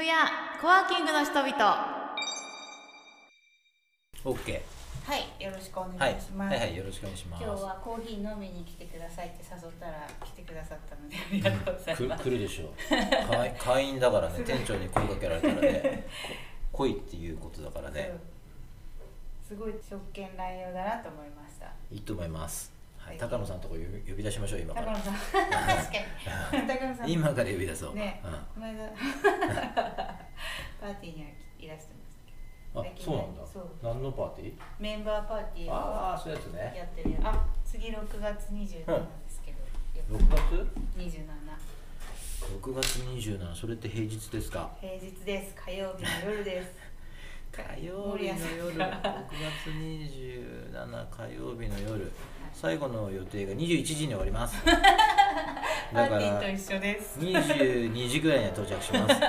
谷コワーキングの人々。は OK はい、よろしくお願はいいします。はいはいよろしくお願いします。今日はコーヒー飲みに来てくださいって誘ったら来てくださったのでありがとうございくます。来るでしょう。会会員だからね 店長に声かけられたらねこ来いっていうことだからね。う。んすごい職権乱用だなと思いました。いいと思います、高野さんのとこ呼び出しましょう今から。高野さん、確かに。高野さん。今から呼び出そう、ね。うん、この間パーティーにはいらしてましたけあそうなんだ。そう。何のパーティー？ど、メンバーパーティーをああそういうやつね。やってる。あ、次6月27日ですけど、6月？27 6月27それって平日ですか？平日です。火曜日の夜です。火曜日の夜。6月27火曜日の夜最後の予定が21時に終わります。パ だーからティーと一緒です。22時ぐらいには到着します。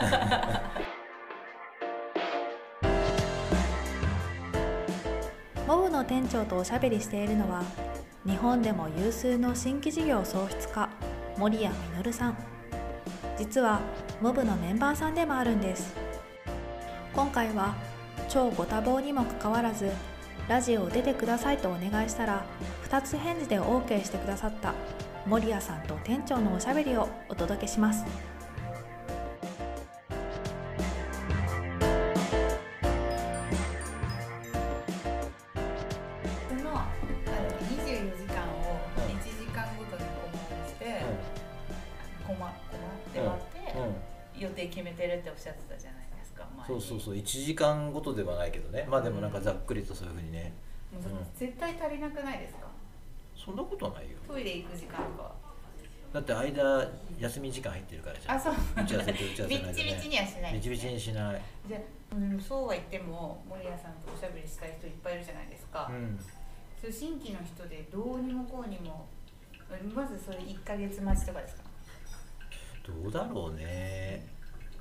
モブの店長とおしゃべりしているのは日本でも有数の新規事業創出家森谷実さん。実はモブのメンバーさんでもあるんです。今回は超ご多忙にもかかわらずラジオを出てくださいとお願いしたら2つ返事で OK してくださった森谷さんと店長のおしゃべりをお届けします。そのあの24時間を1時間ごとにコマにして、コマコマって割って、予定決めてるっておっしゃってたじゃないそうそうそう。1時間ごとではないけどね。まあでもなんかざっくりとそういうふうにね。もう絶対足りなくないですか？そんなことはないよ。トイレ行く時間とか。だって間休み時間入ってるからじゃん。あそう。打ち合わせと打ち合わせの間ビッチビチねにはしない。ビチビチにしない。じゃそうは言っても森谷さんとおしゃべりしたい人いっぱいいるじゃないですか、うん。そう新規の人でどうにもこうにも。まずそれ1か月待ちとかですか？どうだろうね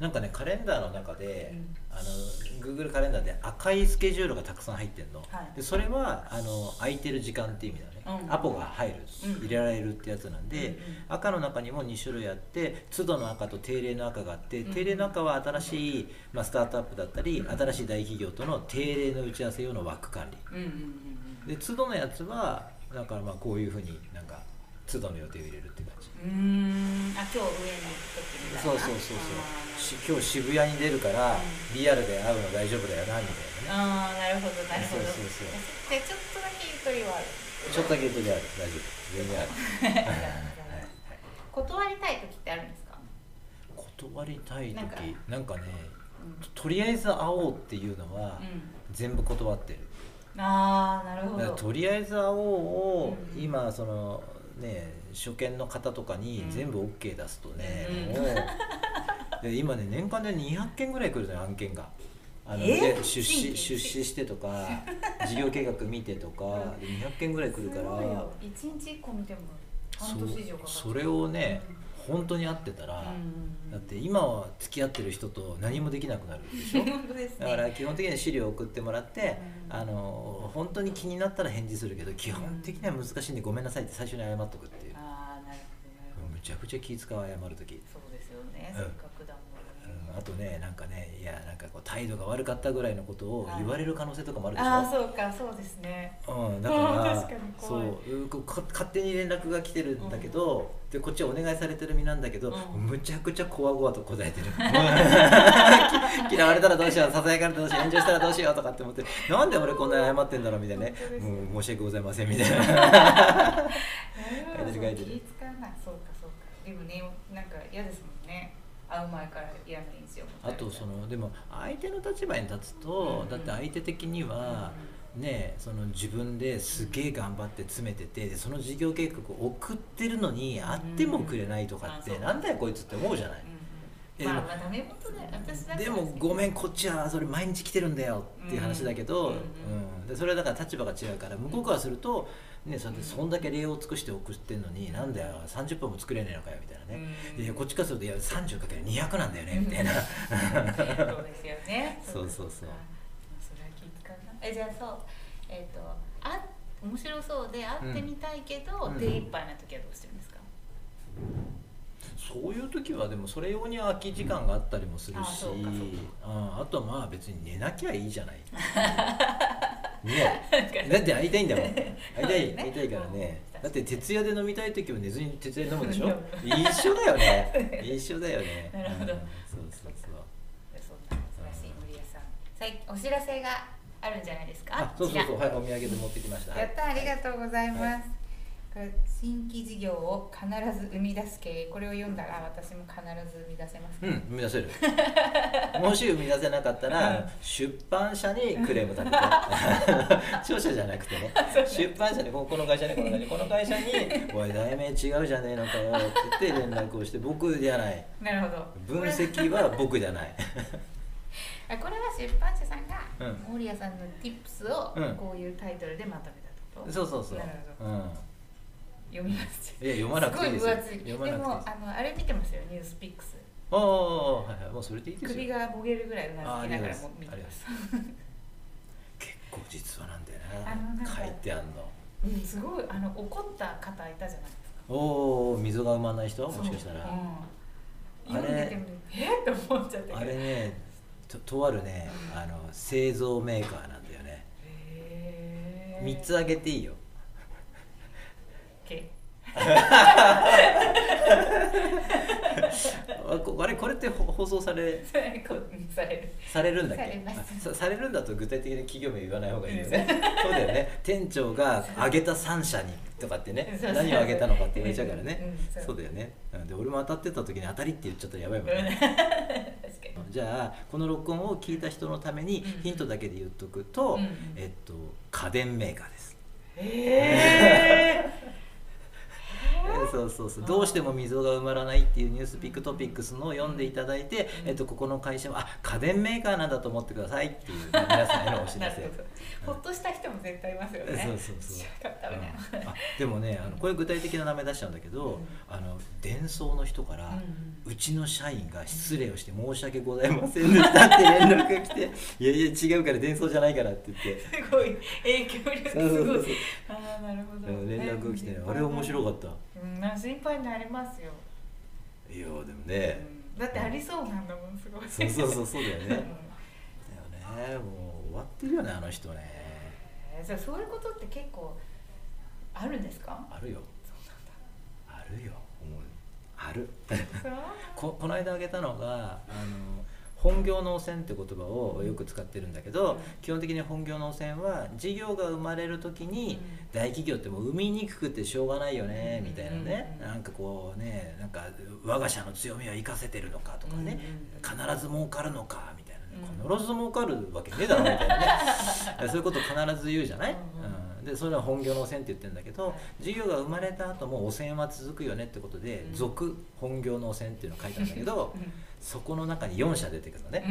なんかねカレンダーの中で、うん。あの Google カレンダーで赤いスケジュールがたくさん入ってるの、はい。でそれはあの空いてる時間っていう意味だね、うん。アポが入る、うん。入れられるってやつなんで、うんうん。赤の中にも2種類あって都度の赤と定例の赤があって、うん定例の赤は新しい、まあ、スタートアップだったり、新しい大企業との定例の打ち合わせ用の枠管理。で都度のやつはだからまあこういうふうに都度の予定を入れるっていう感じ。うーん。あ今日上に行く時みたいな？そうそうそうそう。し今日渋谷に出るからリアルで会うの大丈夫だよなみたいなね。あーなるほどなるほど。そうそうそう。でちょっとだけゆとりはある？ちょっとだけ言うとである。大丈夫。全然ある。はいはい断りたい時ってあるんですか、断りたい時なんか。なんかねうん。とりあえず会おうっていうのは全部断ってる。ああなるほど。とりあえず会おうをうん。今そのね初見の方とかにうん。全部 OK 出すとね、うん。もうで今ね年間で200件ぐらい来るのよ案件が。あのえ？で出資出資してとか 事業計画見てとかで200件ぐらい来るから。すごいよ。一日一個見ても半年以上かかる。そそれをね、本当に会ってたら、うんうんうん。だって今は付き合ってる人と何もできなくなるでしょ？ね。だから基本的には資料を送ってもらって、うんあの本当に気になったら返事するけど基本的には難しいんでごめんなさいって最初に謝っとくっていう、ああなるほどなるほど。むちゃくちゃ気使う謝る時、そうですよね、うんあとねなんかねいやなんかこう態度が悪かったぐらいのことを言われる可能性とかもあるでしょ、ああそうかそうですね。うん、だから そううこうか勝手に連絡が来てるんだけど、でこっちはお願いされてる身なんだけど、うん。むちゃくちゃこわごわと答えてる。き嫌われたらどうしようささやかれたらどうしよう炎上したらどうしようとかって思ってなんで俺こんなに謝ってんだろうみたいなね。もう申し訳ございませんみたいな。書いてる書いてる。気使わない。そうかそうか。でもねなんか嫌ですもんね会う前から嫌な印象を持たあとそのでも相手の立場に立つと、うん。だって相手的には、ねその自分ですげえ頑張って詰めててでその事業計画を送ってるのに会ってもくれないとかって、うん。なんだよこいつって思うじゃない、うん。えうんまあまあダメ元だよ。私だでもごめんこっちはそれ毎日来てるんだよっていう話だけど、うんうんでそれはだから立場が違うから向こうからすると、ね、そんでそんだけ礼を尽くして送ってんのに、なんだよ30分も作れねえのかよみたいなね、うん。いやこっちからするといや 30×200 なんだよねみたいな。そうですよね。そうそうそう。か。それは気使うな。えじゃあそう。えっ、とあ面白そうで会ってみたいけど、うん。手一杯な時はどうしてるんですか、そういう時はでもそれ用に空き時間があったりもするし、うかそうああとまあ別に寝なきゃいいじゃない。ね。だって会いたいんだもん。会いたい会いたいからね。だって徹夜で飲みたい時は寝ずに徹夜で飲むでしょ？一緒だよね。一緒だよね。なるほど。うんそうそうそう。そんな素晴らしい森谷さん。最お知らせがあるんじゃないですか？あそうそうそう。はいお土産で持ってきました。らやったありがとうございます、はこれ新規事業を必ず生み出す経営これを読んだら私も必ず生み出せますかうん、生み出せる。もし生み出せなかったら出版社にクレーム立てて。著者じゃなくてね。出版社にここの会社にこの会社にこの会社に「おい題名違うじゃねえのかよ」って言って連絡をして僕じゃない。なるほど。分析は僕じゃない。あこれは出版社さんがうん。森谷さんの tips をうん。こういうタイトルでまとめたってこと。そうそうそう、なるほど。うん、読みます。いや読まなくていいですよ。すごい分厚い。いいです。もあのあれ見てますよ。ニュースピックス。ああはいはい。もうそれでいいですよ。首がボゲるぐらいうなずきながらも見てまます。結構実話なんだよね書いてあんの。うんすごいあの怒った方いたじゃないですか。おお溝が生まない人？もしかしたら。そう。うん。あれ。読んでてもえっって思っちゃって。あれねととあるねあの製造メーカーなんだよね。へー。3つあげていいよけ。あれこれってほ放送されされる。されるんだっけ？されるんだと具体的に企業名言わない方がいいよね。そうだよね。店長があげた3社にとかってね何をあげたのかって言われちゃうからね。うんそう。だよね。うんで俺も当たってた時に当たりって言っちゃったらやばいもんね。じゃあこの録音を聞いた人のためにうん。ヒントだけで言っとくと、うん。えっと家電メーカーです。へそうそうそうどうしても溝が埋まらないっていうニュースピックトピックスのを読んでいただいて、えっと、ここの会社はあ家電メーカーなんだと思ってくださいっていう、まあ皆さんへのお知ならせるほっとした人も絶対いますよね。そうそうそう。うん。あでもねあのこれ具体的な名前出しちゃうんだけど、うん。あの伝送の人から、ううちの社員が失礼をして申し訳ございませんでしたって連絡が来て「いやいや違うから伝送じゃないから」って言って。すごい。影響力すごい。ああなるほど。うん連絡が来てね。あれ面白かった。うんな心配になりますよ。いやでもね、うん。だってありそうなんだもんすごい。そうそうそうそうだよね。うん。だよね。もう終わってるよねあの人ね。えーじゃあそういうことって結構あるんですか？あるよ。あるよある。ここの間挙げたのがあの本業農船って言葉をよく使ってるんだけど、うん。基本的に本業農船は事業が生まれる時に、うん。大企業ってもう生みにくくてしょうがないよね、うん。みたいなね、うん。なんかこうねなんか我が社の強みは生かせてるのかとかね、必ず儲かるのかみたいなね、うん。必ず儲かるわけねえだろみたいなね。そういうこと必ず言うじゃない、うんうんでそれは本業の線って言ってるんだけど、事業が生まれた後も汚染は続くよねってことで「うん。続本業の線」っていうのを書いたんだけどうんそこの中に4社出てくるのね、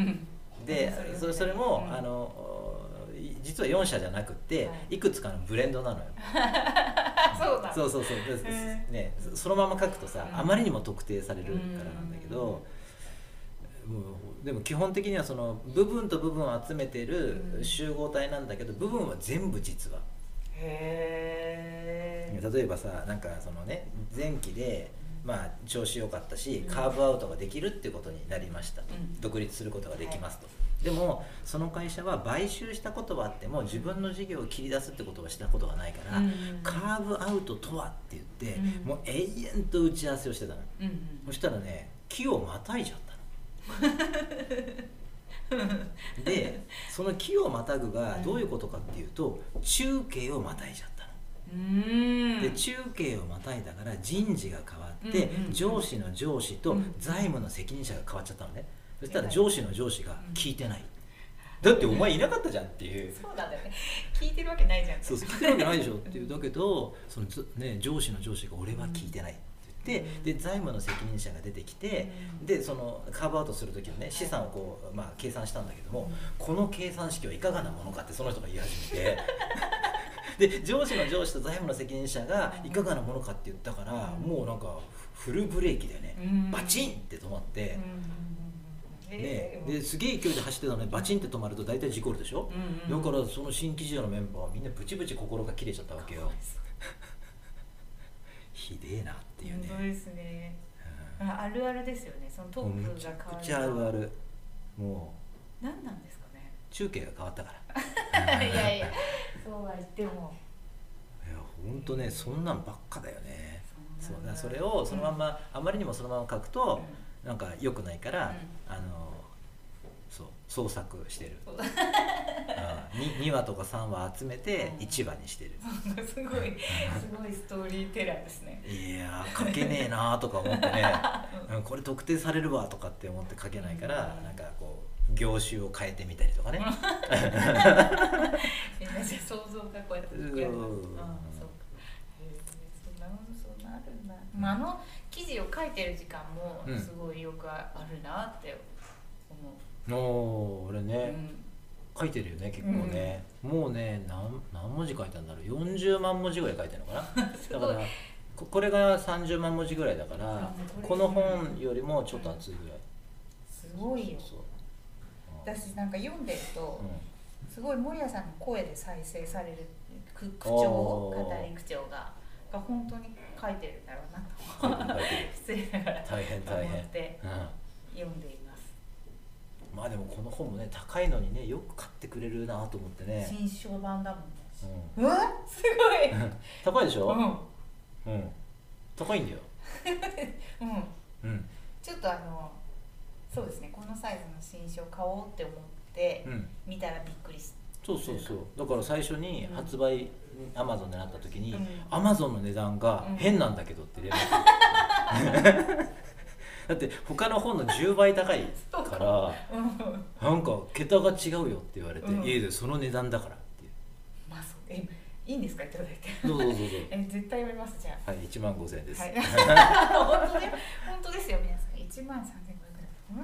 うん。でそれそれも、うん。あのい実は4社じゃなくって、はい。い、くつかのブレンドなのよ。あ そうだ。そうそうそう。ね、そそのまま書くとさ、うん。あまりにも特定されるからなんだけど、でも基本的にはその部分と部分を集めてるうん。集合体なんだけど部分は全部実は。へえ例えばさなんかそのね前期でまあ調子良かったしうん。カーブアウトができるっていうことになりました独立することができますと、でもその会社は買収したことはあっても自分の事業を切り出すってことはしたことがないから、うんカーブアウトとはって言って、うんもう永遠と打ち合わせをしてたの。そしたらね木をまたいじゃったの。でその木をまたぐがどういうことかっていうと中継をまたいじゃったの。うん。で中継をまたいだから人事が変わって、上司の上司とうん。財務の責任者が変わっちゃったのね。そしたらはい。上司の上司が聞いてない、だってお前いなかったじゃんっていう。そうなんだよね。聞いてるわけないじゃん。そうそう聞いてるわけないでしょっていうだけどそのず、ね、上司の上司が俺は聞いてないって言って、で財務の責任者が出てきて、うん。でそのカーブアウトする時のね資産をこう、まあ、計算したんだけども、うん。この計算式はいかがなものかってその人が言い始めてで上司の上司と財務の責任者がいかがなものかって言ったから、うんもうなんかフルブレーキでね、うん。バチンって止まって。うん。うん。うん。うんね。え、ー。ですげえ勢いで走ってたのにバチンって止まると大体事故る。でしょ、うんうん。だからその新規事業のメンバーはみんなブチブチ心が切れちゃったわけよ。ひでえなっていうね。本当ですね。ああるあるですよね。そのトップが変わるくちゃあるある。も何なんですかね。う中継が変わったから。いやいやそうは言っても。いやほんとねそんなんばっかだよね。そうだ。それををそのまんま、あまりにもそのまま書くと、なんか良くないから、あのそう創作してる。そう。あ 2, 2話とか3話集めてうん。1話にしてる、すごいすごいストーリーテラーですね。いやー書けねえなーとか思ってね、うん、これ特定されるわとかって思って書けないから、うん。なんかこう業種を変えてみたりとかね、想像がこう。やって膨らみますうん。あそうか。へえそんなそんなあの記事を書いてる時間もうん。すごいよくあるなって思う、おー俺ね、書いてるよね結構ね、もうね何何文字書いたんだろう。40万文字ぐらい書いてるのかな。だからここれが30万文字ぐらいだからうんこの本よりもちょっと厚いぐらい、すごいよ。そう私なんか読んでるとうすごい守屋さんの声で再生されるく口お調ー。語り口調がが本当に書いてるんだろうなと。失礼ながら大変大変。思ってうん。読んでいます。まあでもこの本もね高いのにねよく買ってくれるなと思ってね、新書版だもんね。うん。うわすごい。高いでしょ、うん。うん、高いんだよ、うん。うん。ちょっとあのそうですね。このサイズの新書買おうって思ってうん、見たらびっくりしそうそうそう。だから最初に発売アマゾンでなった時にうん。アマゾンの値段がうん。変なんだけどって連絡。だって他の本の10倍高いからう。んなんか桁が違うよって言われてうん。家でその値段だからっていう。まあそう。えいいんですか？いただいて。どうぞどうぞ。え絶対読みますじゃはい1万5000円です、あはい。本当ね本当ですよ皆さん。1万3500円うわ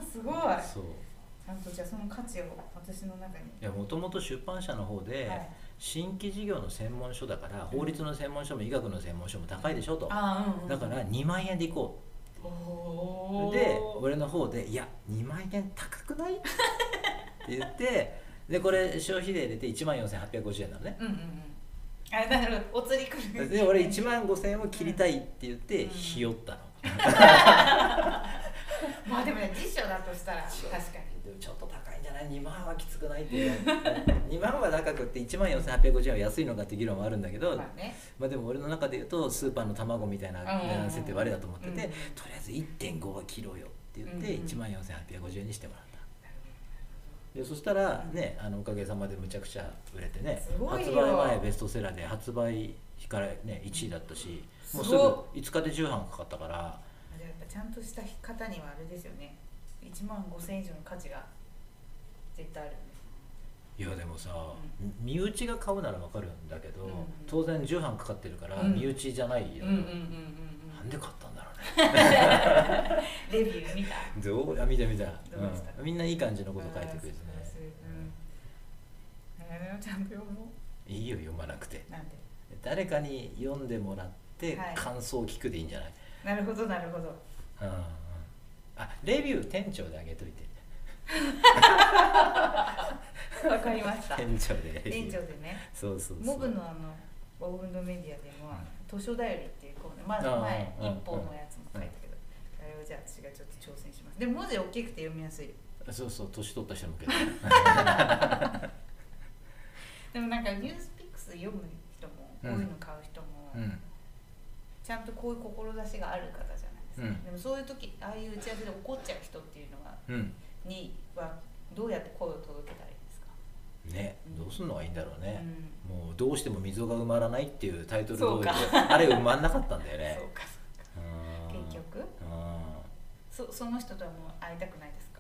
すごい。そう。ちゃんとじゃあその価値を私の中に。いやもともと出版社の方で、はい。新規事業の専門書だから法律の専門書も医学の専門書も高いでしょと。あうんうんだから2万円でいこう。で俺の方で「いや2万円高くない?」って言ってでこれ消費税入れて1万4850円なのね。うんうんうん。あなるほど。お釣りくる。で俺1万5000円を切りたいって言ってうん。ひよったの、まあでもね辞書だとしたら確かに。でもちょっと高いんじゃない？2万はきつくないっていう。2万は高くって1万4850円は安いのかって議論はあるんだけど、まあね。まあでも俺の中で言うとスーパーの卵みたいな値段設定はあれだと思ってて、うんとりあえず1.5は切ろうよって言ってうんうん。1万4850円にしてもらった。でそしたらねあのおかげさまでむちゃくちゃ売れてね発よ。売前ベストセラーで発売からね1位だったしもうすぐ5日で重版かかったからじゃあやっぱちゃんとした方にはあれですよね。1万5000円以上の価値が絶対あるいやでもさ、身内が買うならわかるんだけど、うんうん当然重版かかってるからうん。身内じゃないよ、うんうんうんうんなんで買ったんだろうね。レビュー見た？どう？あ見た見た、どうん。みんないい感じのこと書いてくれてね。うん。えーちゃんと読もいいよ読まなくて。うなんで？誰かに読んでもらってはい。感想を聞くでいいんじゃない、なるほどなるほど。うんうん。あレビュー店長であげといて。わかりました。店長で。店長でね。そうそうそう。モブのあのオウンドメディアでも図書だよりっていうコーナーまずあー前うん一本のやつも書いたけどあれをじゃあ私がちょっと挑戦します。でも文字大きくて読みやすい。そうそう年取った人向けで でもなんかニュースピックス読む人も、うん。こういうの買う人も、うんちゃんとこういう志がある方じゃないですか、うん。でもそういう時ああいう打ち合わせで怒っちゃう人っていうのはうん。にはどうやって声を届けたらいいですか、ねどうすんのがいいんだろうね、うん。もうどうしても溝が埋まらないっていうタイトル通りでそうか。あれ埋まんなかったんだよね。そうか。うん。結局？うん。そその人とはもう会いたくないですか？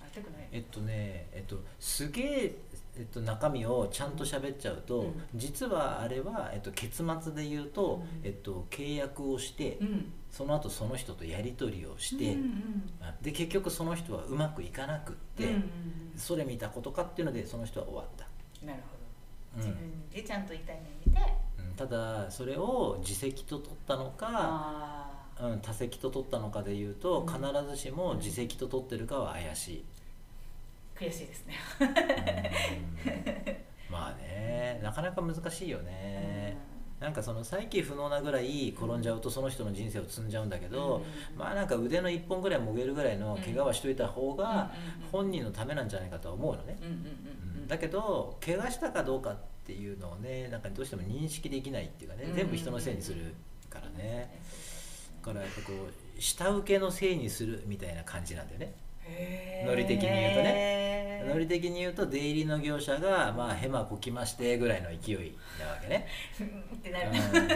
会いたくない。えっとねえっとすげええっと、中身をちゃんと喋っちゃうと、うん。実はあれは、えっと、結末で言うと、うん。えっと、契約をして、うん。その後その人とやり取りをして、うんうんあで結局その人はうまくいかなくって、うんうんそれ見たことかっていうのでその人は終わった、うんなるほど。うん。自分でちゃんと痛い目見て、うん。ただそれを自責と取ったのか、うん、他責と取ったのかで言うと、うん。必ずしも自責と取ってるかは怪しい、悔しいですね。うん。まあねなかなか難しいよね、なんかその再起不能なぐらい転んじゃうとその人の人生を積んじゃうんだけど、まあなんか腕の1本ぐらいもげるぐらいの怪我はしといた方が本人のためなんじゃないかとは思うのね、うんうんうんうん。だけど怪我したかどうかっていうのをねなんかどうしても認識できないっていうかね、全部人のせいにするからね、だからやっぱこう下請けのせいにするみたいな感じなんだよね。ノリ的に言うとねノリ的に言うと出入りの業者がまあヘマこきましてぐらいの勢いなわけね、ってなる。うん。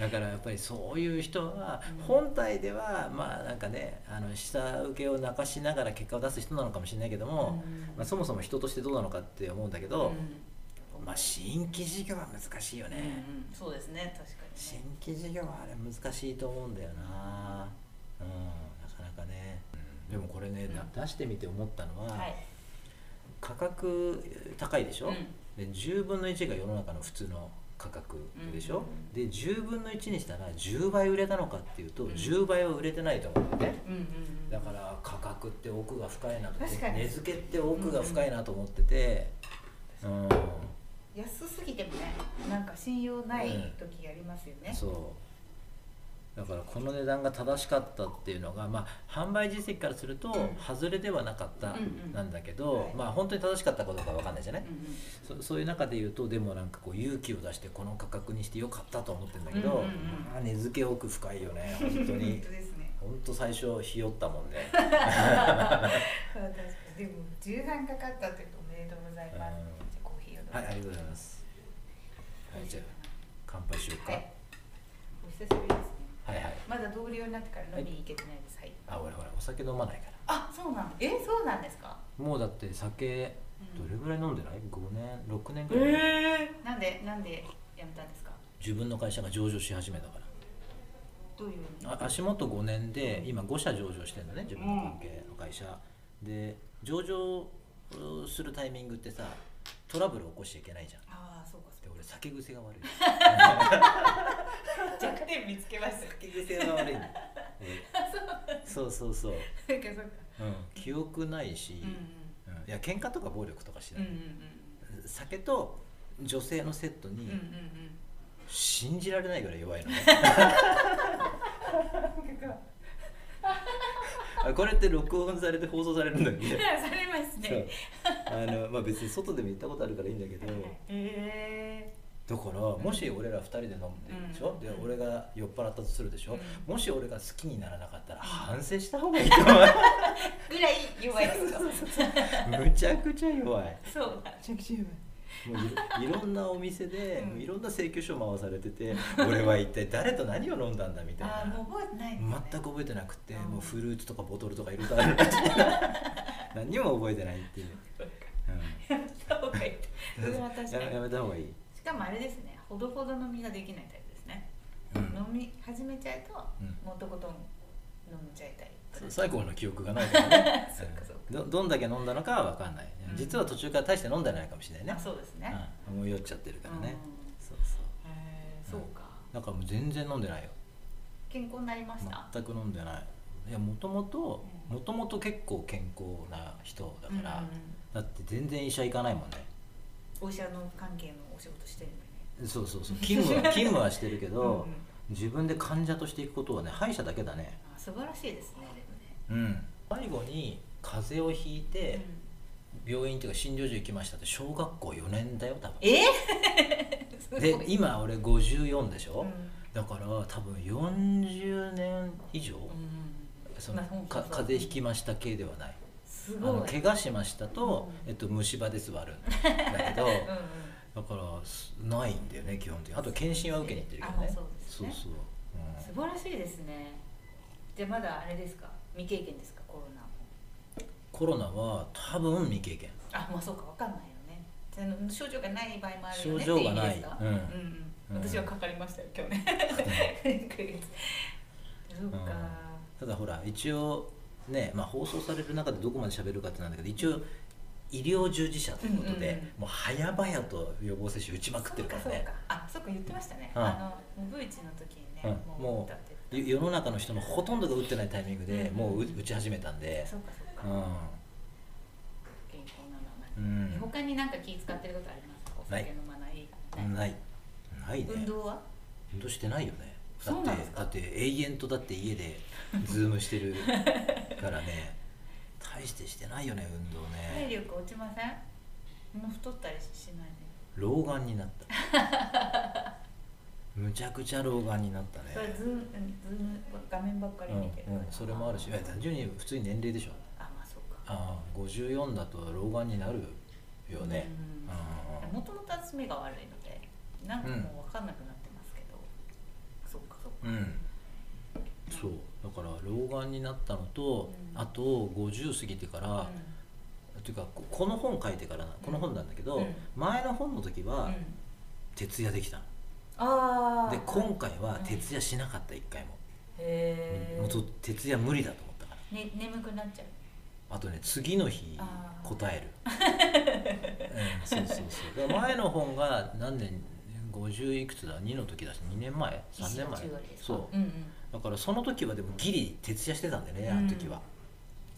だからやっぱりそういう人は本体ではまあなんかねあの下請けを泣かしながら結果を出す人なのかもしれないけども、まあ、そもそも人としてどうなのかって思うんだけど、まあ新規事業は難しいよね、うんうん。そうですね。確か新にね。規事業はあれ難しいと思うんだよな。うん。なかなかね、うん。でもこれね、だ出してみて思ったのは、はい価格高いでしょ、うん。で10分の1が世の中の普通の価格でしょ、うん。で10分の1にしたら10倍売れたのかっていうと、ん。10倍は売れてないと思うんだよね。うんうんうん。だから価格って奥が深いなと値付けって奥が深いなと思っててうん、安すぎてもねなんか信用ない時ありますよね、そうだからこの値段が正しかったっていうのが、まあ、販売実績からすると外れではなかったうんうん。なんだけど、はい。まあ本当に正しかったかどうかわかんないじゃない、うんうん。そそういう中で言うとでもなんかこう勇気を出してこの価格にしてよかったと思ってるんだけど、うんうんうん。まあ値付け奥深いよね本当 本に本当最初ひよったもん ね、でも重版かかったっておめでとうございます、うん。じコーヒーをはいありがとうございます。はいじゃあ乾杯しようか、はい。お久しぶりです。ねはい、はい。まだ同僚になってから飲みに行けてないですはい、あ俺ほらお酒飲まないから。あそうなんえそうなんですか？もうだって酒うん。どれぐらい飲んでない ?5 年6年ぐらい、えー、なんでなんで辞めたんですか？自分の会社が上場し始めたから。どういうあ足元5年で今5社上場してるのね自分の関係の会社、で上場うするタイミングってさトラブル起こしちゃいけないじゃん酒癖が悪い。う 弱点見つけました。酒癖が悪い。そう。そうそう、なんかそうか。うん、記憶ないし、うんうん。いや喧嘩とか暴力とかしない、うんうんうん酒と女性のセットにうんうんうん。信じられないぐらい弱いの これって録音されて放送されるんだっけ？されますね。あのまあ別に外でも行ったことあるからいいんだけど。へだからもし俺ら2人で飲んでるでしょ、うん。で俺が酔っ払ったとするでしょ、うもし俺が好きにならなかったら反省した方がいいと思う。ー ぐらい弱いですか むちゃくちゃ弱い。そう。だめちゃくちゃ弱い。もうい いろんなお店で、うん。いろんな請求書回されてて俺は一体誰と何を飲んだんだみたいな。あーもう覚えてないね。全く覚えてなくて、うん。もうフルーツとかボトルとかいろいろある。何にも覚えてないっていう、やめた方がいい。それは確かに。やめやめた方がいい、しかもあれですねほどほど飲みができないタイプですね、うん。飲み始めちゃうと、うん。もうとことん飲んじゃいたい。最後の記憶がない からねどどんだけ飲んだのかは分かんない、うん。実は途中から大して飲んでないかもしれないね。あそうですね、うん、もう酔っちゃってるからね、うん。そうそう。へーそうか。だからもう全然飲んでないよ。健康になりました？全く飲んでない。いやもともとうん。もともと結構健康な人だから、だって全然医者行かないもんね。お医者の関係のお仕事してるのに。ねそうそうそう。勤務は 勤務はしてるけど、うんうん。自分で患者としていくことはね歯医者だけだね。あ素晴らしいですねでもね。うん。最後に風邪をひいて、病院っていうか診療所行きましたって小学校4年だよ多分。え すごい。で今俺54でしょ、うん。だから多分40年以上、うんそのまあそうそう。か風邪ひきました系ではない。すごい。あの怪我しましたと、うん。えっと、虫歯で座るんだけど うんうんだからすないんだよね基本的に。あと検診は受けに行ってるけどね。あそうですね。そうそう、素晴らしいですね。じゃあまだあれですか？未経験ですか？コロナうんコロナは多分未経験。あまあそうかわかんないよね。症状がない場合もあるよね症状がない。うん。うんうん。うん。私はかかりましたよ今日ねそうか、ただほら一応ね、まあ、放送される中でどこまで喋るかってなんだけど一応医療従事者ということで、うんうんうん。もう早々と予防接種打ちまくってるからね。そうかそうか。あそうか言ってましたね、うん。あのブーチの時にね、うん。もう世の中の人のほとんどが打ってないタイミングで、うんもう打打ち始めたんで、そうかそうか、う健康なのはんうん。他になんか気使ってることありますか？お酒飲まない、ない。ない。ね。運動は？運動してないよね。だってだって永遠とだって家でズームしてるからね 大してしてないよね運動体ね力落ちません？もう太ったりしないね老眼になった。むちゃくちゃ老眼になったね。それズームうんズーム画面ばっかりうん見てる、うん、それもあるし。いや単純に普通に年齢でしょ。あまあそうか。ああ54だと老眼になるよね。うん。もともと私目が悪いのでなんかもう分かんなくなってますけど、そっかそっか。うん。そう。だから老眼になったのと、うんあと50過ぎてから、っていうかここの本書いてからなこの本なんだけど、うん。前の本の時は徹夜できたの、で今回は徹夜しなかった一回も、へえもうと徹夜無理だと思ったから。ね眠くなっちゃう。あとね次の日答える、うん、そうそうそう。前の本が何年50いくつだ？2の時だし2年前？3年前？そう。うんうん。だからその時はでもギリ徹夜してたんだよねあの時は、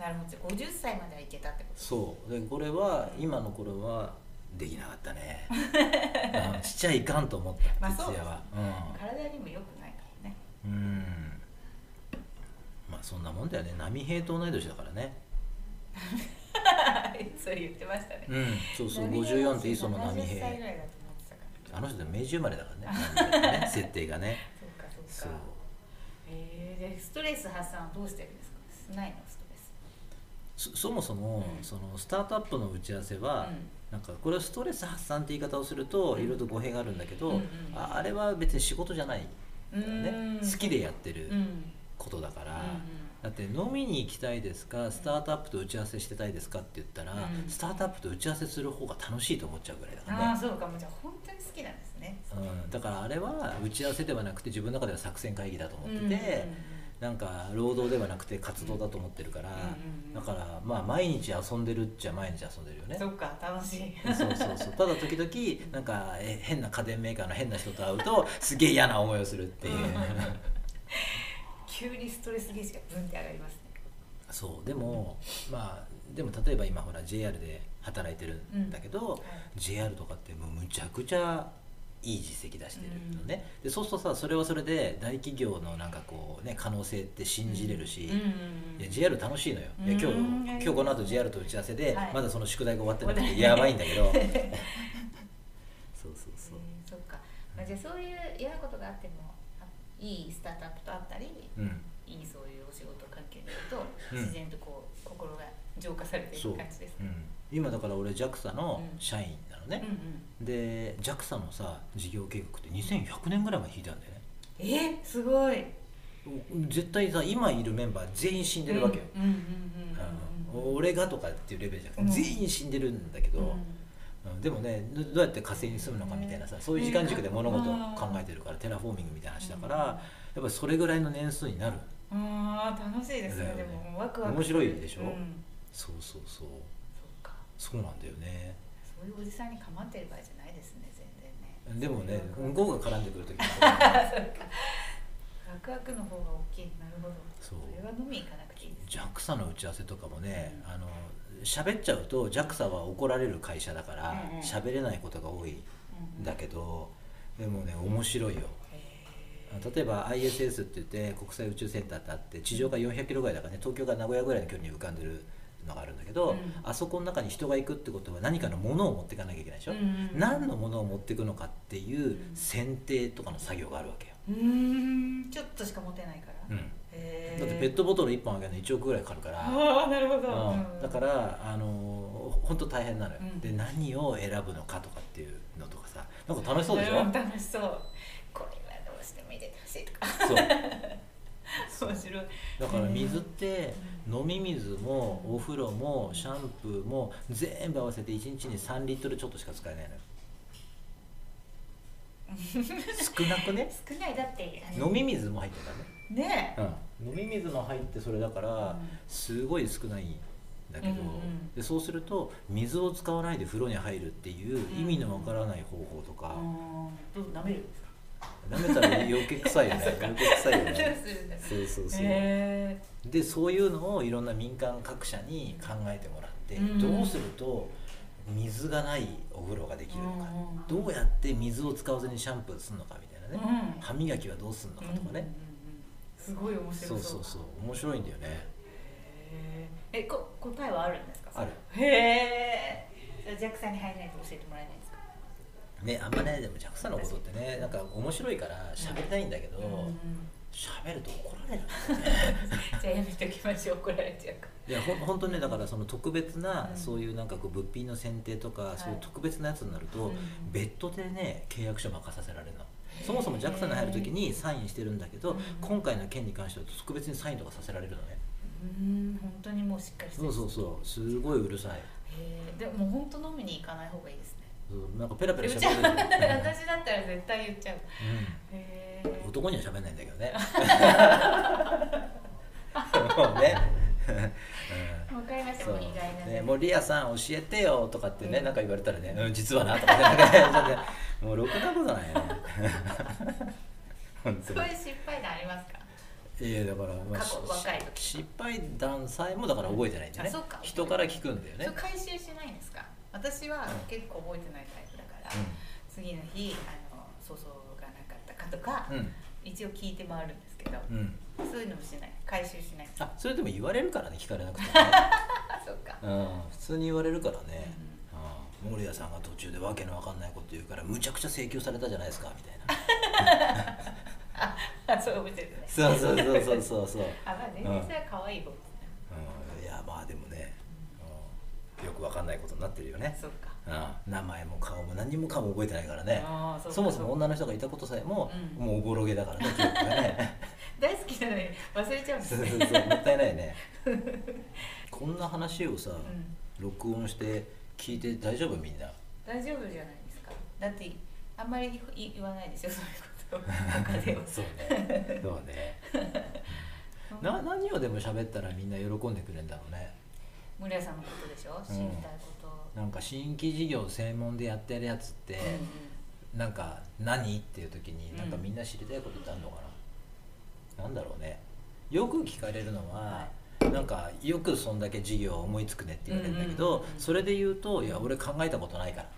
なるほど。じゃあ50歳まではいけたってこと？そう。でこれは今の頃はできなかったね、うん。しちゃいかんと思った。まあそう徹夜は。体にも良くないからね。うん、うん、まあそんなもんだよね。波平と同い年だからね。そう言ってましたね。うん。そうそう。波平54って磯野波70歳ぐ平らいだと思ってたから。あの人明治生まれだからね。波平ね設定がね。そうかそうそう。かえー、でストレス発散はどうしてるんですか？ないの？そそもそも、うんそのスタートアップの打ち合わせは、うん。なんかこれはストレス発散って言い方をするとうん。いろいろと語弊があるんだけど、うんうんああれは別に仕事じゃない。ねうん。好きでやってるうん。うんことだから、うんだって飲みに行きたいですか？スタートアップと打ち合わせしてたいですかって言ったら、うん。スタートアップと打ち合わせする方が楽しいと思っちゃうぐらいだから。ね、ああそうかもうじゃあ本当に好きなんですね。うん、だからあれは打ち合わせではなくて自分の中では作戦会議だと思ってて、うんうんうんなんか労働ではなくて活動だと思ってるから、うんうんうん。だからまあ毎日遊んでるっちゃ毎日遊んでるよね。そっか楽しい。そうそうそう。ただ時々なんかえ変な家電メーカーの変な人と会うとすげえ嫌な思いをするっていう。急にストレスゲージがブンって上がりますね。そう。でもまあでも例えば今ほら JR で働いてるんだけど、JR とかってもうむちゃくちゃいい実績出してるのね、でそうするとさそれはそれで大企業のなんかこうね可能性って信じれるし、いや JR 楽しいのよ、いや今うん。日今日この後 JR と打ち合わせで、はい。まだその宿題が終わってなくてやばいんだけど。そうそうそう。えーそっか、まあ、じゃあそういう嫌なことがあってもあいいスタートアップとあったり、うん。いいそういうお仕事関係になると、うん。自然とこう心が浄化されていく感じですね。うん、今だから俺 JAXA のうん。社員ね。うん、うん。で JAXA のさ事業計画って2100年ぐらい前に引いたんだよね。えー、すごい。絶対さ今いるメンバー全員死んでるわけよ、俺がとかっていうレベルじゃなくて、うん。全員死んでるんだけど、うん。うんでもねどどうやって火星に住むのかみたいなさそういう時間軸で物事を考えてるからテラフォーミングみたいな話だから、うんやっぱりそれぐらいの年数になる。あー楽しいですね。ねもワクワク面白いでしょ？うん、そうそうそう。そうか。そうなんだよねそういうおじさんに構ってる場合じゃないですね全然ね。でもね向こうが絡んでくる時 そうか。ワクワクの方が大きい。なるほど。そう。れは飲み行かなくていいです JAXA の打ち合わせとかもね、うん。あの喋っちゃうと JAXA は怒られる会社だからうんうん。喋、れないことが多いんだけど、でもね面白いよ。へ例えば ISS って言って国際宇宙センターってあって地上が400キロぐらいだからね東京が名古屋ぐらいの距離に浮かんでるのがあるんだけど、うん。あそこの中に人が行くってことは何かのものを持っていかなきゃいけないでしょ、うん。何のものを持っていくのかっていう選定とかの作業があるわけよ、ーうーん。ちょっとしか持てないから、うん。だってペットボトル1本あげるの1億ぐらいかかるから、ああなるほど、うん。だからあの本当大変なのよ、うん。で何を選ぶのかとかっていうのとかさ。なんか楽しそうでしょ、ん楽しそう。これはどうしても入れてほしいとか。そう 面白い。だから水って飲み水もお風呂もシャンプーも全部合わせて1日に3リットルちょっとしか使えないのよ。少なくね？少ない。だって飲み水も入ってたね。ね。うん、飲み水も入ってそれだからうん。すごい少ないんだけど、うんうんでそうすると水を使わないで風呂に入るっていう意味のわからない方法とえか、どう舐める？んですか舐めたら余計臭いよね。余計臭いよね。そうそうそう、へでそういうのをいろんな民間各社に考えてもらって、うん。どうすると水がないお風呂ができるのか、うんどうやって水を使わずにシャンプーするのかみたいなね、うん。歯磨きはどうすんのかとかね、うんうんうん。すごい面白そう。うそそうそう。面白いんだよね。えこ答えはあるんですか？ある。へえジャックさんに入らないと教えてもらえないですか？ねあんまねでも JAXA のことってねなんか面白いから喋りたいんだけどうんうん喋、ると怒られる じゃあやめておきましょう怒られちゃうかいやほん本当ねだからその特別な、うん。そういうなんかこう物品の選定とか、いそういう特別なやつになると、うん。別途でね契約書任させられるの。そもそも JAXA に入るときにサインしてるんだけど、うん。今回の件に関しては特別にサインとかさせられるのね、うん本当にもうしっかりしてる。そうそうそう。すごいうるさい。へえでも本当飲みに行かない方がいいですねそうなんかペラペラ言っちゃう喋れる、私だったら絶対言っちゃう。うん、男には喋んないんだけどね。もうね。わかりましたもう意外なね、もうリアさん教えてよとかってね、うん。なんか言われたらね、うん、実はなとかね。もうろくなことないよ。ねそういう失敗談ありますか？いやだから、まあ、過去し若い時。失敗談さえもだから覚えてないんだよね、うか。人から聞くんだよね。回収しないんですか？私は結構覚えてないタイプだから、次の日あの粗相がなかったかとか、うん。一応聞いて回るんですけど、うん、うん、そういうのもしない。回収しない。あそれでも言われるからね聞かれなくても。ね、あそうか、うん、普通に言われるからね、うん、森谷さんが途中でわけのわかんないこと言うからむちゃくちゃ請求されたじゃないですかみたいな。あそうそうそうそうそうそうそう。あまあ全然それは可愛い方ですね、うん、いやまあでもね、うん、よくわかんないことになってるよね、そうか。うん、名前も顔も何もかも覚えてないからね。あーそうか。そもそも女の人がいたことさえも、うん。もうおぼろげだからね 記憶がね。大好きなのに忘れちゃうんですそうそうねそうもったいないね。こんな話をさ、うん。録音して聞いて大丈夫みんな？大丈夫じゃないですか。だってあんまりい言わないですよそういうこと。他ではそうね。そうね。な何をでも喋ったらみんな喜んでくれるんだろうね村谷さんのことでしょ？知りたいこと、なんか新規事業専門でやってるやつって、なんか何？っていう時になんかみんな知りたいことってあるのかな、なんだろうね。よく聞かれるのは、なんかよくそんだけ事業思いつくねって言われるんだけど、うんうんうんうん。それで言うといや俺考えたことないから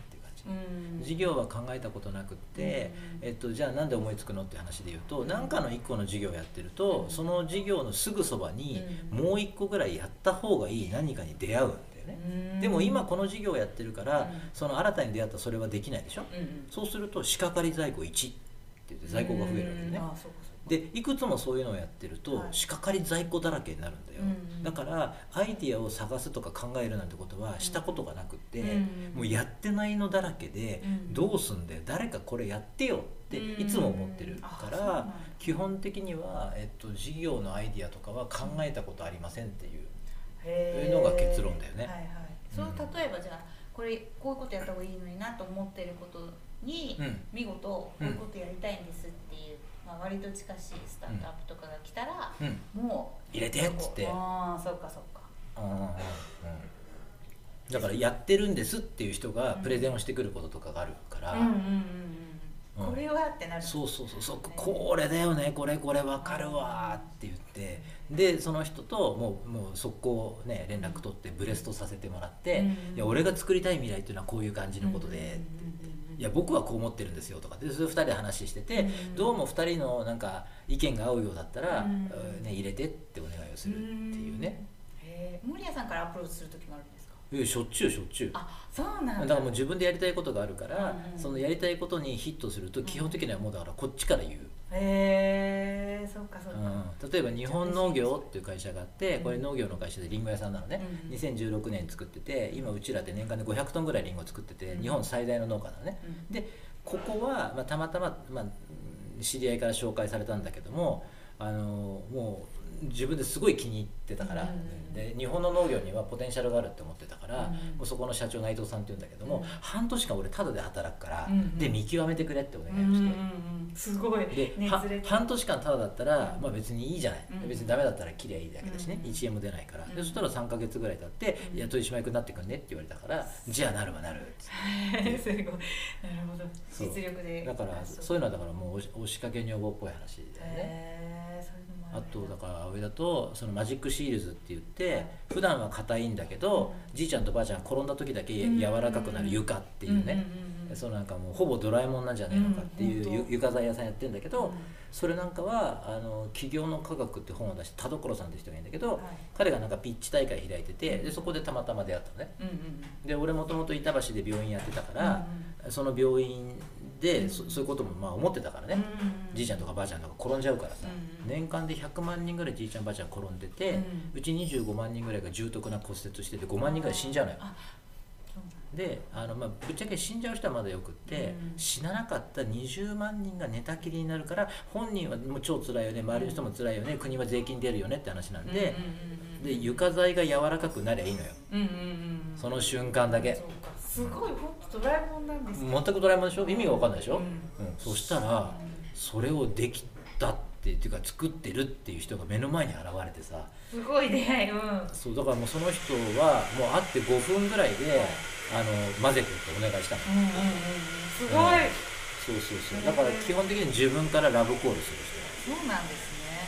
っていう感じ、うん。事業は考えたことなくって、うん。えっと、じゃあなんで思いつくのって話で言うと何かの1個の事業をやってると、うん。その事業のすぐそばにうん。もう1個ぐらいやった方がいい何かに出会うんだよね、うん。でも今この事業をやってるから、うん。その新たに出会ったそれはできないでしょ、そうすると仕掛かり在庫1って言って在庫が増えるわけねでいくつもそういうのをやってると、はい。仕掛かり在庫だらけになるんだよ、うんだからアイディアを探すとか考えるなんてことはしたことがなくって、うんもうやってないのだらけで、うん。どうすんで誰かこれやってよっていつも思ってるから、うん基本的には、えっと、事業のアイディアとかは考えたことありませんっていう、のが結論だよね。はいはい。そう例えばじゃあこれこういうことやった方がいいのになと思ってることに、うん。見事こういうことやりたいんですってまあ、割と近しいスタートアップとかが来たら、うん。もう入れてっつって。ああそうかそうか。うんうん。うんだからやってるんですっていう人がプレゼンをしてくることとかがあるから、うんうんうんうん。うん。これはってなる。そうそうそうそう。これだよね。これこれ分かるわって言って。でその人ともうもう速攻ね連絡取ってブレストさせてもらって、うんいや俺が作りたい未来っていうのはこういう感じのことで、うんうんうんうんいや僕はこう思ってるんですよとか。でそれ2人で話してて、うん。どうも2人のなんか意見が合うようだったら、うん。ね、入れてってお願いをするっていうね、へえ。守屋さんからアプローチする時もあるんですか？しょっちゅうしょっちゅう。あそうなんだ。だからもう自分でやりたいことがあるから、うんそのやりたいことにヒットすると基本的にはもうだからこっちから言う、へえそうかそうか、うん、例えば日本農業っていう会社があってこれ農業の会社でリンゴ屋さんなのね、うん2016年に作ってて今うちらで年間で500トンぐらいリンゴ作っててうん。日本最大の農家なのね、うん。でここは、まあ、たまたま、まあ、うん知り合いから紹介されたんだけどもあのもう自分ですごい気に入ってたから、で日本の農業にはポテンシャルがあるって思ってたから、もうそこの社長内藤さんっていうんだけども、うん。半年間俺タダで働くから、で見極めてくれってお願いをして。すごい。では熱烈。半年間タダだったら、うん。まあ、別にいいじゃない、うん。別にダメだったら切りゃいいだけだしね、うん。1円も出ないから、うん。でそしたら3か月ぐらい経って「うん。いや取締役になってくんね」って言われたから「じゃあなるわなる」って。すごい。なるほど。実力で。だからそう。いうのはだからもう押しかけ女房っぽい話だよね、ああとだから上だとそのマジックシールズって言って普段は硬いんだけど、じいちゃんとばあちゃんが転んだ時だけ柔らかくなる床っていうね、そのなんかもうほぼドラえもんなんじゃないのかっていうゆ床材屋さんやってるんだけど、それなんかはあの企業の科学って本を出して田所さんって人がいるんだけど、彼がなんかピッチ大会開いててでそこでたまたま出会ったのね。で俺もともと板橋で病院やってたから、その病院でそそういうこともまあ思ってたからね、じいちゃんとかばあちゃんとか転んじゃうからさ、うん年間で100万人ぐらいじいちゃんばあちゃん転んでて、ううんち25万人ぐらいが重篤な骨折してて5万人ぐらい死んじゃうのよ。であの、まあ、ぶっちゃけ死んじゃう人はまだよくって、うん。死ななかった20万人が寝たきりになるから本人はもう超辛いよね周りの人も辛いよね国は税金出るよねって話なんで,、で床材が柔らかくなりゃいいのよ。その瞬間だけ。そうか。すごい本当ドラえもんなんですね全くドラえもんでしょ？意味が分かんないでしょ、うん。うん。そしたらそれをできたってっていうか作ってるっていう人が目の前に現れてさ。すごい出会いうん。そうだからもうその人はもう会って5分ぐらいであの混ぜてってお願いしたの。うんうんうんすごい、そうそうそう。だから基本的に自分からラブコールするそうなんですね、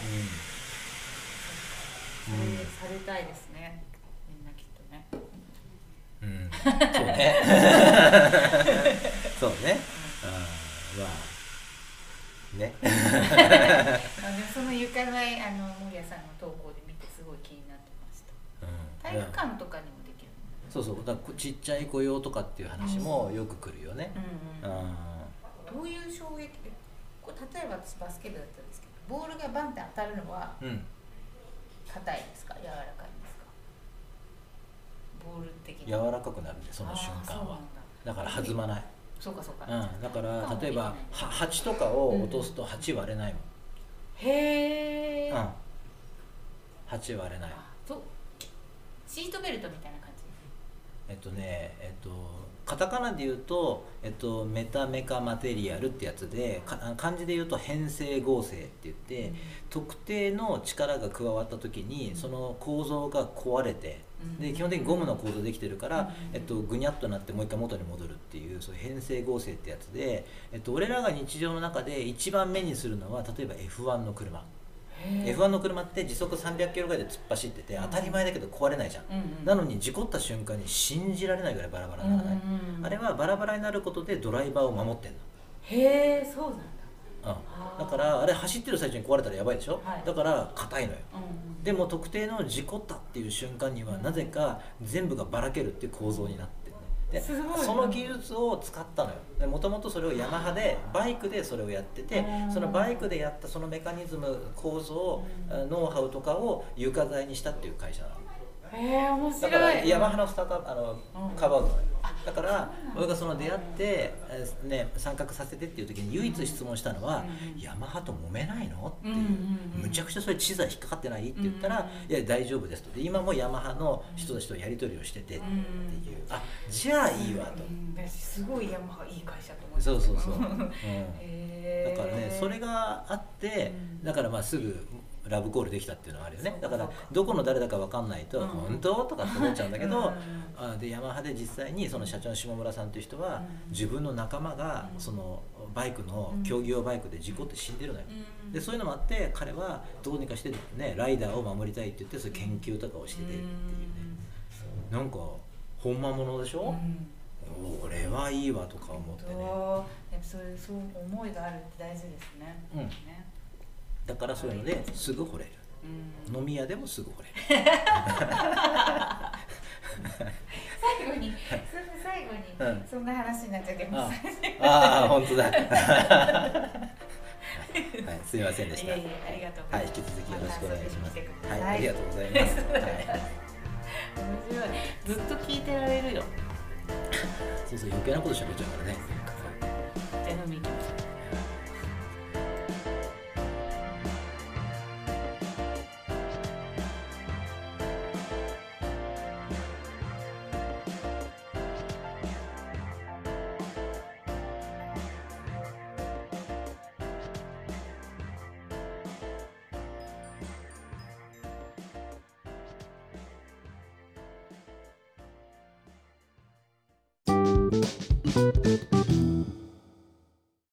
人うん、うんされたいですね。みんなきっとね。うん、そうね。そうね。あーまあね。あでもその床材あの森谷さんの投稿で見てすごい気になってました。うん。体育館とかにもできるそうそうだからちっちゃい子用とかっていう話もよく来るよね、うんうん。あどういう衝撃？でこう例えば私バスケ部だったんですけどボールがバンって当たるのはーうん。硬いですか？柔らかいんですか？ボール的に。柔らかくなるんでその瞬間は。だから弾まない、そうかそうか、うん、だから例えばは鉢とかを落とすと鉢割れないもん、へえ、うん、鉢割れない。あそう。シートベルトみたいな感じ？えっとねえっとカタカナで言うと、えっと、メタメカマテリアルってやつで漢字で言うと変性合成って言って、特定の力が加わった時にその構造が壊れて、うんで基本的にゴムの構造できてるから、うん。えっと、ぐにゃっとなってもう一回元に戻るっていうそういう変性合成ってやつで、えっと、俺らが日常の中で一番目にするのは例えば F1 の車。へー。F1 の車って時速300キロぐらいで突っ走ってて当たり前だけど壊れないじゃん、うんうん。なのに事故った瞬間に信じられないぐらいバラバラにならない、うんうんうん。あれはバラバラになることでドライバーを守ってんの。へえそうなんだ。うんあーだからあれ走ってる最中に壊れたらやばいでしょ、はい。だから硬いのよ。うんでも特定の事故ったっていう瞬間にはなぜか全部がばらけるっていう構造になってるねでその技術を使ったのよ。もともとそれをヤマハでバイクでそれをやっててうん。そのバイクでやったそのメカニズム構造うん。ノウハウとかを床材にしたっていう会社なのへえ面白い。だからヤマハのスタートあの、うんカバード。だから俺がその出会って、えーね、参画させてっていう時に唯一質問したのは「うんヤマハと揉めないの?」っていう、むちゃくちゃそれ知財引っかかってないって言ったら「うんうんいや大丈夫です」と。で今もヤマハの人たちとやり取りをしてて。っていう、あじゃあいいわと、すごいヤマハいい会社と思ってそうそうそう、うん、だからねそれがあってうん。だからまあすぐラブコールできたっていうのはあるよね。だからどこの誰だか分かんないと「うん。本当?」とかって思っちゃうんだけど、うんあでヤマハで実際にその社長の下村さんという人は、うん。自分の仲間がうん。そのバイクの競技用バイクで事故って死んでるのよ、うん。でそういうのもあって彼はどうにかしてねライダーを守りたいって言ってそういう研究とかをしててっていうね、なんか本間物でしょ、うん。俺はいいわとか思ってね。そうやっぱそういうそう思いがあるって大事ですね。うん。ねだからそういうのですぐ惚れる。うん。飲み屋でもすぐ惚れる。最後に、最後に、うん。そんな話になっちゃうけど、あああ本当だ。はい。すいませんでした。いやいやありがとうござはいいます。引き続きよろしくお願いします。はい。ありがとうございます。はい。面白い。ずっと聞いてられるよ。そうそう余計なこと喋っちゃうからね。じゃあ飲み行きましょう。